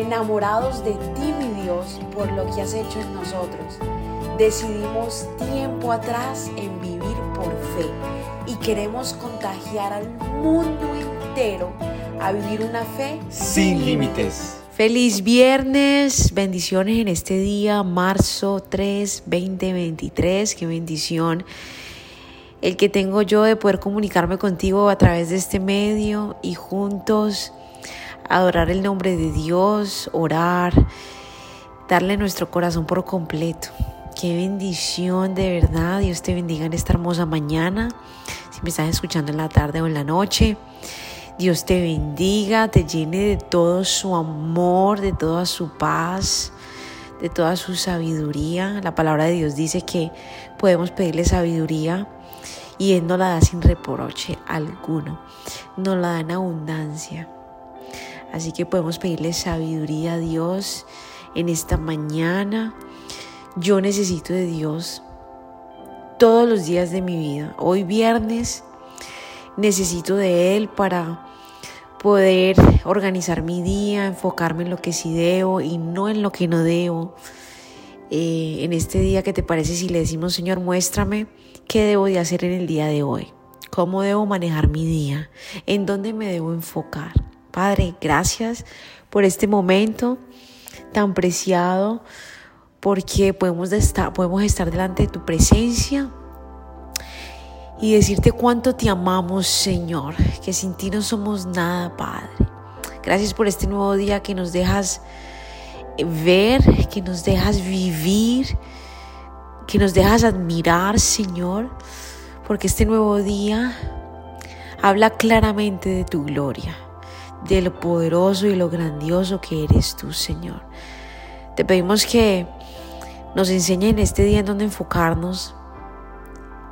enamorados de ti, mi Dios, por lo que has hecho en nosotros. Decidimos tiempo atrás en vivir por fe y queremos contagiar al mundo entero a vivir una fe sin límites. Feliz viernes, bendiciones en este día, marzo 3, 2023, qué bendición el que tengo yo de poder comunicarme contigo a través de este medio y juntos adorar el nombre de Dios, orar, darle nuestro corazón por completo. Qué bendición de verdad. Dios te bendiga en esta hermosa mañana. Si me estás escuchando en la tarde o en la noche. Dios te bendiga, te llene de todo su amor, de toda su paz, de toda su sabiduría. La palabra de Dios dice que podemos pedirle sabiduría y Él no la da sin reproche alguno. Nos la da en abundancia. Así que podemos pedirle sabiduría a Dios en esta mañana. Yo necesito de Dios todos los días de mi vida. Hoy viernes necesito de Él para poder organizar mi día, enfocarme en lo que sí debo y no en lo que no debo. Eh, en este día, ¿qué te parece si le decimos, Señor, muéstrame qué debo de hacer en el día de hoy? ¿Cómo debo manejar mi día? ¿En dónde me debo enfocar? Padre, gracias por este momento tan preciado porque podemos estar, podemos estar delante de tu presencia y decirte cuánto te amamos, Señor, que sin ti no somos nada, Padre. Gracias por este nuevo día que nos dejas ver, que nos dejas vivir, que nos dejas admirar, Señor, porque este nuevo día habla claramente de tu gloria, de lo poderoso y lo grandioso que eres tú, Señor. Te pedimos que nos enseñe en este día en dónde enfocarnos,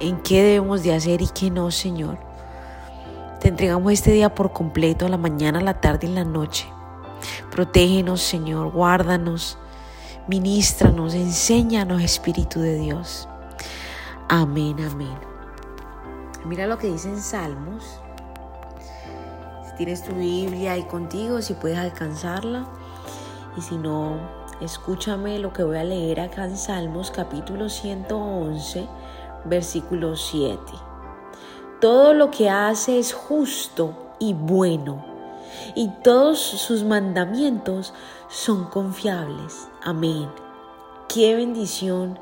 en qué debemos de hacer y qué no, Señor. Te entregamos este día por completo, la mañana, la tarde y la noche. Protégenos, Señor, guárdanos, ministranos, enséñanos, Espíritu de Dios. Amén, amén. Mira lo que dice en Salmos. Tienes tu Biblia ahí contigo, si puedes alcanzarla. Y si no, escúchame lo que voy a leer acá en Salmos capítulo 111 versículo 7. Todo lo que hace es justo y bueno, y todos sus mandamientos son confiables. Amén. Qué bendición,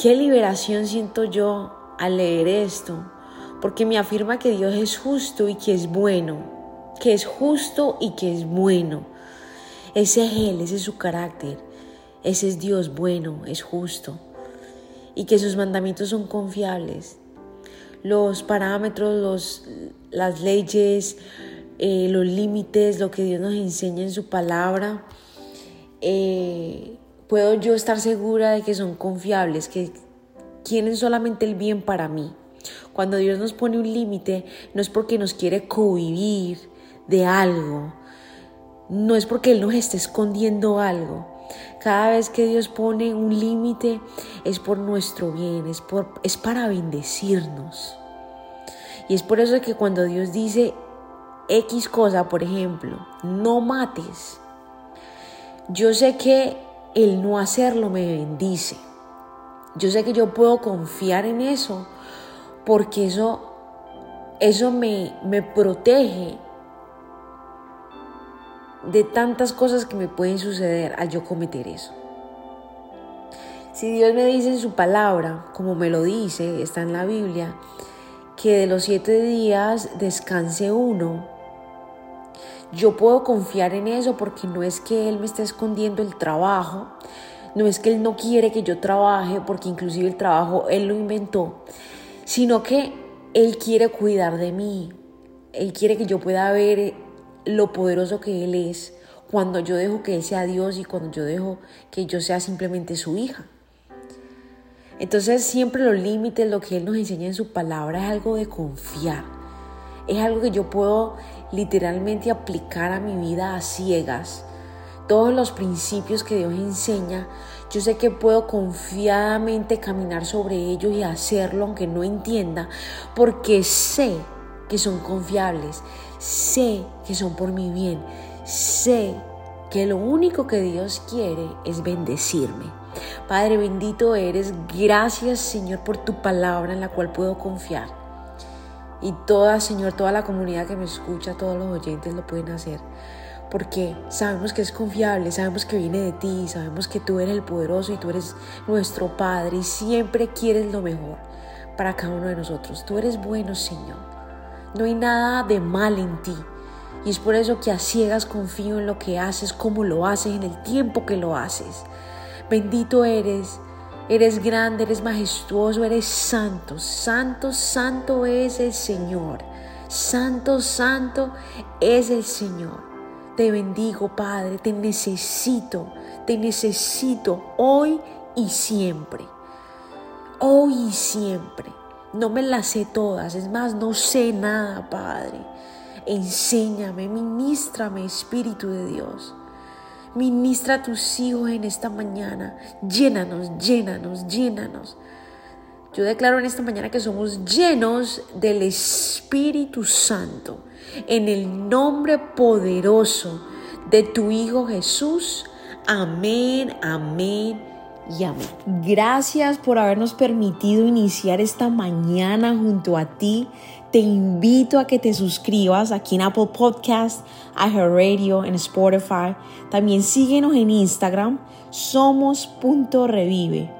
qué liberación siento yo al leer esto, porque me afirma que Dios es justo y que es bueno, que es justo y que es bueno. Ese es Él, ese es su carácter, ese es Dios bueno, es justo y que sus mandamientos son confiables. Los parámetros, los, las leyes, eh, los límites, lo que Dios nos enseña en su palabra, eh, puedo yo estar segura de que son confiables, que quieren solamente el bien para mí. Cuando Dios nos pone un límite, no es porque nos quiere cohibir de algo, no es porque Él nos esté escondiendo algo, cada vez que Dios pone un límite es por nuestro bien, es, por, es para bendecirnos. Y es por eso que cuando Dios dice X cosa, por ejemplo, no mates, yo sé que el no hacerlo me bendice. Yo sé que yo puedo confiar en eso porque eso, eso me, me protege de tantas cosas que me pueden suceder al yo cometer eso. Si Dios me dice en su palabra, como me lo dice, está en la Biblia, que de los siete días descanse uno, yo puedo confiar en eso porque no es que Él me esté escondiendo el trabajo, no es que Él no quiere que yo trabaje, porque inclusive el trabajo Él lo inventó, sino que Él quiere cuidar de mí, Él quiere que yo pueda ver lo poderoso que Él es cuando yo dejo que Él sea Dios y cuando yo dejo que yo sea simplemente su hija. Entonces siempre los límites, lo que Él nos enseña en su palabra es algo de confiar. Es algo que yo puedo literalmente aplicar a mi vida a ciegas. Todos los principios que Dios enseña, yo sé que puedo confiadamente caminar sobre ellos y hacerlo aunque no entienda, porque sé que son confiables. Sé que son por mi bien. Sé que lo único que Dios quiere es bendecirme. Padre bendito eres. Gracias Señor por tu palabra en la cual puedo confiar. Y toda, Señor, toda la comunidad que me escucha, todos los oyentes lo pueden hacer porque sabemos que es confiable, sabemos que viene de ti, sabemos que tú eres el poderoso y tú eres nuestro Padre y siempre quieres lo mejor para cada uno de nosotros. Tú eres bueno, Señor. No hay nada de mal en ti. Y es por eso que a ciegas confío en lo que haces, cómo lo haces, en el tiempo que lo haces. Bendito eres, eres grande, eres majestuoso, eres santo. Santo, santo es el Señor. Santo, santo es el Señor. Te bendigo, Padre, te necesito, te necesito hoy y siempre. Hoy y siempre. No me las sé todas, es más, no sé nada, Padre. Enséñame, ministrame, Espíritu de Dios. Ministra a tus hijos en esta mañana. Llénanos, llénanos, llénanos. Yo declaro en esta mañana que somos llenos del Espíritu Santo en el nombre poderoso de tu Hijo Jesús. Amén, amén y amén. Gracias por habernos permitido iniciar esta mañana junto a ti. Te invito a que te suscribas aquí en Apple Podcast, Radio, en Spotify. También síguenos en Instagram, somos.revive